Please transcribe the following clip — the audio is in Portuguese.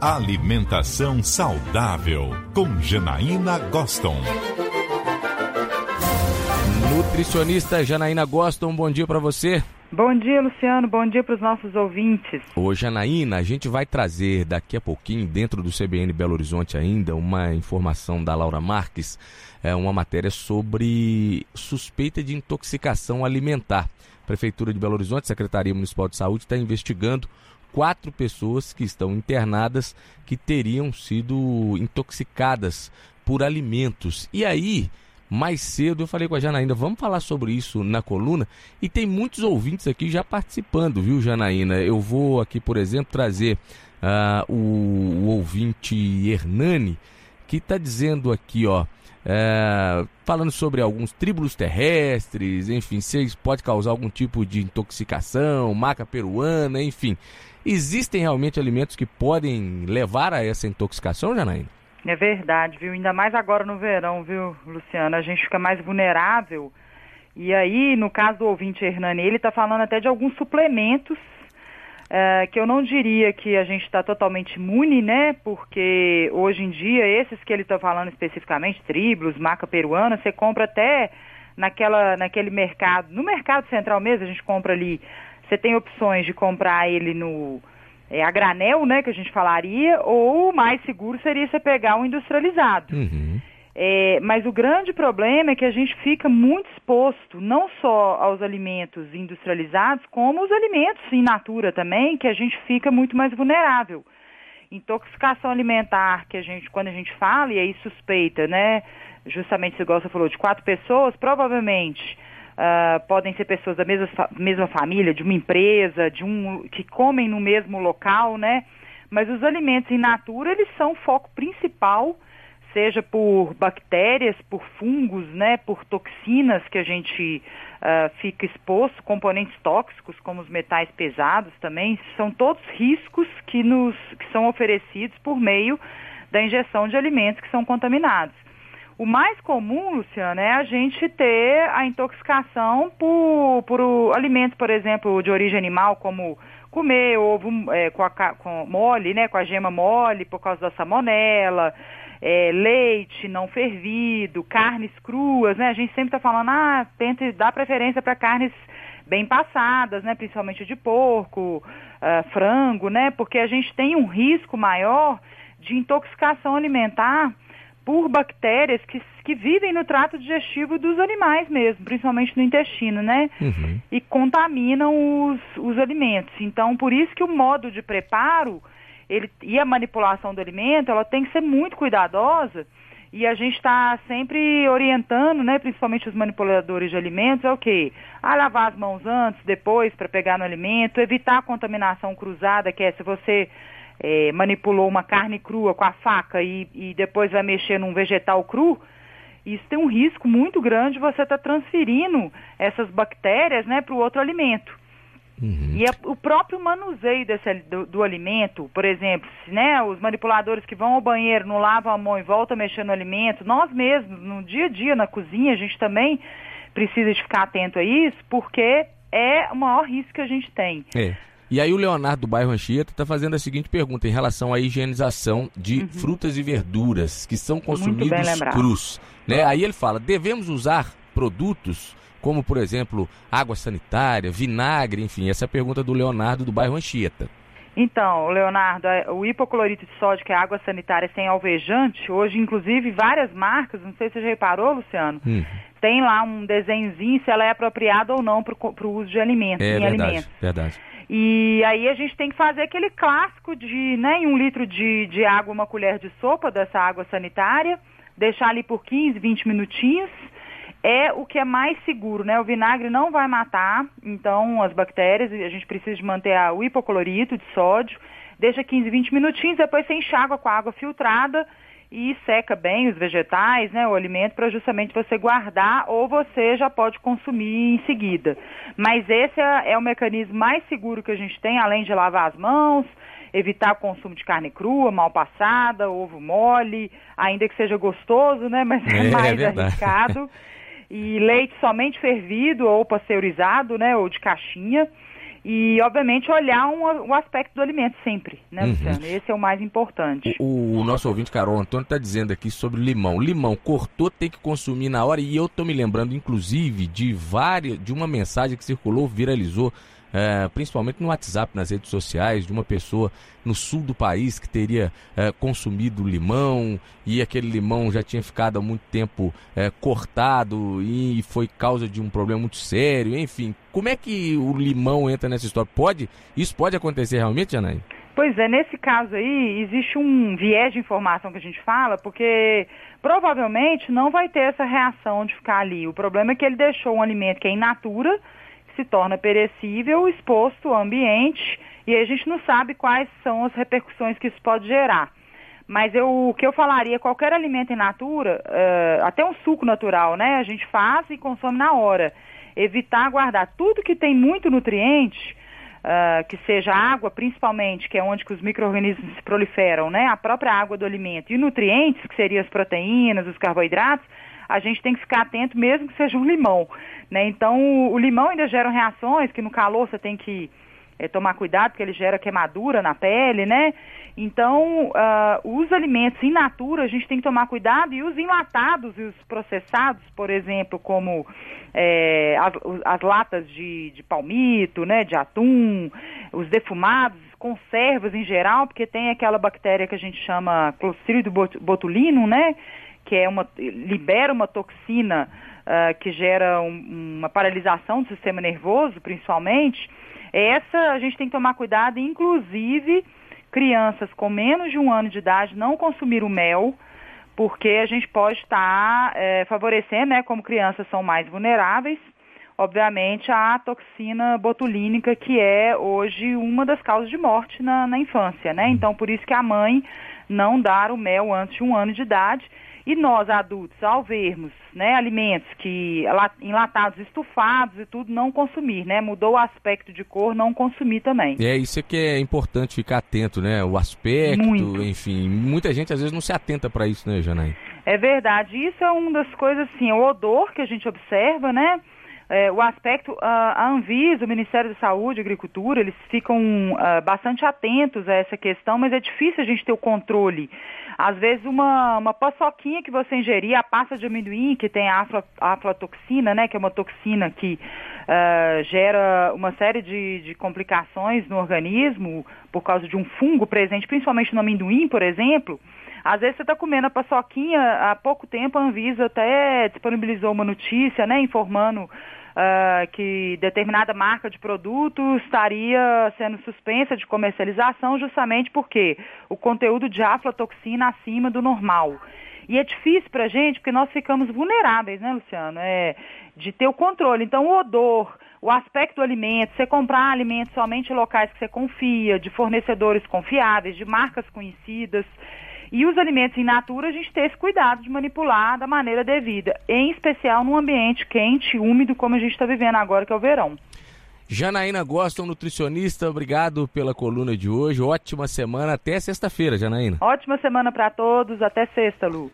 Alimentação saudável com Janaína Goston. Nutricionista Janaína Goston, bom dia para você. Bom dia, Luciano. Bom dia para os nossos ouvintes. Ô, Janaína, a gente vai trazer daqui a pouquinho, dentro do CBN Belo Horizonte ainda, uma informação da Laura Marques, é uma matéria sobre suspeita de intoxicação alimentar. Prefeitura de Belo Horizonte, Secretaria Municipal de Saúde, está investigando quatro pessoas que estão internadas que teriam sido intoxicadas por alimentos. E aí, mais cedo eu falei com a Janaína, vamos falar sobre isso na coluna. E tem muitos ouvintes aqui já participando, viu, Janaína? Eu vou aqui, por exemplo, trazer uh, o, o, ouvinte Hernani, que está dizendo aqui, ó. É, falando sobre alguns tríbulos terrestres, enfim, se pode causar algum tipo de intoxicação, maca peruana, enfim. Existem realmente alimentos que podem levar a essa intoxicação, Janaína? É verdade, viu? Ainda mais agora no verão, viu, Luciano? A gente fica mais vulnerável. E aí, no caso do ouvinte Hernani, ele está falando até de alguns suplementos é, que eu não diria que a gente está totalmente imune, né? Porque hoje em dia, esses que ele está falando especificamente, triblos, maca peruana, você compra até naquela, naquele mercado, no mercado central mesmo, a gente compra ali, você tem opções de comprar ele no é, a granel, né, que a gente falaria, ou o mais seguro seria você pegar um industrializado. Uhum. É, mas o grande problema é que a gente fica muito exposto não só aos alimentos industrializados, como os alimentos in natura também, que a gente fica muito mais vulnerável. Intoxicação alimentar, que a gente, quando a gente fala, e aí suspeita, né? Justamente, se você falou, de quatro pessoas, provavelmente Uh, podem ser pessoas da mesma, mesma família, de uma empresa, de um que comem no mesmo local, né? Mas os alimentos in natura, eles são o foco principal, seja por bactérias, por fungos, né, por toxinas que a gente uh, fica exposto, componentes tóxicos como os metais pesados também, são todos riscos que nos que são oferecidos por meio da injeção de alimentos que são contaminados. O mais comum, Luciana, é a gente ter a intoxicação por, por alimentos, por exemplo, de origem animal, como comer ovo é, com, a, com mole, né, com a gema mole, por causa da salmonela, é, leite não fervido, carnes cruas, né? A gente sempre está falando, ah, tente dar preferência para carnes bem passadas, né? Principalmente de porco, uh, frango, né? Porque a gente tem um risco maior de intoxicação alimentar por bactérias que, que vivem no trato digestivo dos animais mesmo, principalmente no intestino, né? Uhum. E contaminam os, os alimentos. Então, por isso que o modo de preparo ele, e a manipulação do alimento, ela tem que ser muito cuidadosa. E a gente está sempre orientando, né, principalmente os manipuladores de alimentos, é o quê? A lavar as mãos antes, depois, para pegar no alimento, evitar a contaminação cruzada, que é se você é, manipulou uma carne crua com a faca e, e depois vai mexer num vegetal cru, isso tem um risco muito grande você estar tá transferindo essas bactérias né, para o outro alimento. Uhum. E a, o próprio manuseio desse, do, do, alimento, por exemplo, né, os manipuladores que vão ao banheiro, não lavam a mão e voltam mexer no alimento, nós mesmos, no dia a dia, na cozinha, a gente também precisa de ficar atento a isso, porque é o maior risco que a gente tem. É. E aí o Leonardo do bairro Anchieta está fazendo a seguinte pergunta em relação à higienização de uhum. frutas e verduras que são consumidos crus. Né? Aí ele fala, devemos usar produtos como, por exemplo, água sanitária, vinagre, enfim, essa é a pergunta do Leonardo do bairro Anchieta. Então, Leonardo, é, o hipoclorito de sódio, que é água sanitária sem alvejante, hoje, inclusive, várias marcas, não sei se você reparou, Luciano, hum. tem lá um desenhozinho se ela é apropriada ou não para o uso de alimentos, é, verdade, alimentos. verdade. E aí a gente tem que fazer aquele clássico de, né, em um litro de, de água, uma colher de sopa dessa água sanitária, deixar ali por 15, 20 minutinhos. É o que é mais seguro, né? O vinagre não vai matar, então, as bactérias, a gente precisa de manter a, o hipoclorito de sódio. Deixa 15, 20 minutinhos, depois você enxágua com a água filtrada e seca bem os vegetais, né, o alimento, para justamente você guardar ou você já pode consumir em seguida. Mas esse é, é, o mecanismo mais seguro que a gente tem, além de lavar as mãos, evitar o consumo de carne crua, mal passada, ovo mole, ainda que seja gostoso, né, mas é, é mais é arriscado. E leite somente fervido ou pasteurizado, né, ou de caixinha. e, obviamente, olhar um, o aspecto do alimento sempre, né, uhum. Luciano? Esse é o mais importante. O, o nosso ouvinte, Carol Antônio, está dizendo aqui sobre limão. Limão cortou, tem que consumir na hora. E eu estou me lembrando, inclusive, de várias, de uma mensagem que circulou, viralizou é, principalmente no WhatsApp, nas redes sociais, de uma pessoa no sul do país que teria é, consumido limão e aquele limão já tinha ficado há muito tempo é, cortado e foi causa de um problema muito sério, enfim. Como é que o limão entra nessa história? Pode, isso pode acontecer realmente, Janaí? Pois é, nesse caso aí, existe um viés de informação que a gente fala, porque provavelmente não vai ter essa reação de ficar ali. O problema é que ele deixou um alimento que é in natura, se torna perecível, exposto ao ambiente, e a gente não sabe quais são as repercussões que isso pode gerar. Mas eu, o que eu falaria, qualquer alimento in natura, uh, até um suco natural, né? A gente faz e consome na hora. Evitar guardar tudo que tem muito nutriente, uh, que seja água principalmente, que é onde que os micro-organismos se proliferam, né? A própria água do alimento. E nutrientes, que seriam as proteínas, os carboidratos, a gente tem que ficar atento mesmo que seja um limão. Né? Então, o limão ainda gera reações que no calor você tem que é, tomar cuidado, porque ele gera queimadura na pele, né? Então, uh, os alimentos in natura, a gente tem que tomar cuidado, e os enlatados e os processados, por exemplo, como é, as, as, latas de, de palmito, né, de atum, os defumados, conservas em geral, porque tem aquela bactéria que a gente chama Clostridium botulinum, né? Que é uma, libera uma toxina uh, que gera um, uma paralisação do sistema nervoso, principalmente, essa a gente tem que tomar cuidado, inclusive crianças com menos de um ano de idade não consumir o mel, porque a gente pode estar tá, é, favorecendo, né, como crianças são mais vulneráveis, obviamente, a toxina botulínica, que é hoje uma das causas de morte na, na infância, né? Então, por isso que a mãe não dar o mel antes de um ano de idade. E nós, adultos, ao vermos né, alimentos que enlatados, estufados e tudo, não consumir, né? Mudou o aspecto de cor, não consumir também. É, isso é que é importante ficar atento, né? O aspecto, Muito. enfim. Muita gente às vezes não se atenta para isso, né, Janaí? É verdade. Isso é uma das coisas, assim, o odor que a gente observa, né? É, o aspecto, a Anvisa, o Ministério da Saúde, Agricultura, eles ficam uh, bastante atentos a essa questão, mas é difícil a gente ter o controle. Às vezes uma, uma paçoquinha que você ingerir, a pasta de amendoim, que tem a afla, aflatoxina, né, que é uma toxina que uh, gera uma série de, de complicações no organismo por causa de um fungo presente, principalmente no amendoim, por exemplo, às vezes você está comendo a paçoquinha, há pouco tempo a Anvisa até disponibilizou uma notícia, né, informando uh, que determinada marca de produto estaria sendo suspensa de comercialização justamente porque o conteúdo de aflatoxina acima do normal. E é difícil para a gente porque nós ficamos vulneráveis, né, Luciano? É, de ter o controle. Então, o odor, o aspecto do alimento, você comprar alimentos somente em locais que você confia, de fornecedores confiáveis, de marcas conhecidas. E os alimentos in natura, a gente ter esse cuidado de manipular da maneira devida, em especial num ambiente quente, úmido, como a gente está vivendo agora, que é o verão. Janaína Goston, nutricionista, obrigado pela coluna de hoje. Ótima semana, até sexta-feira, Janaína. Ótima semana para todos, até sexta, Lu.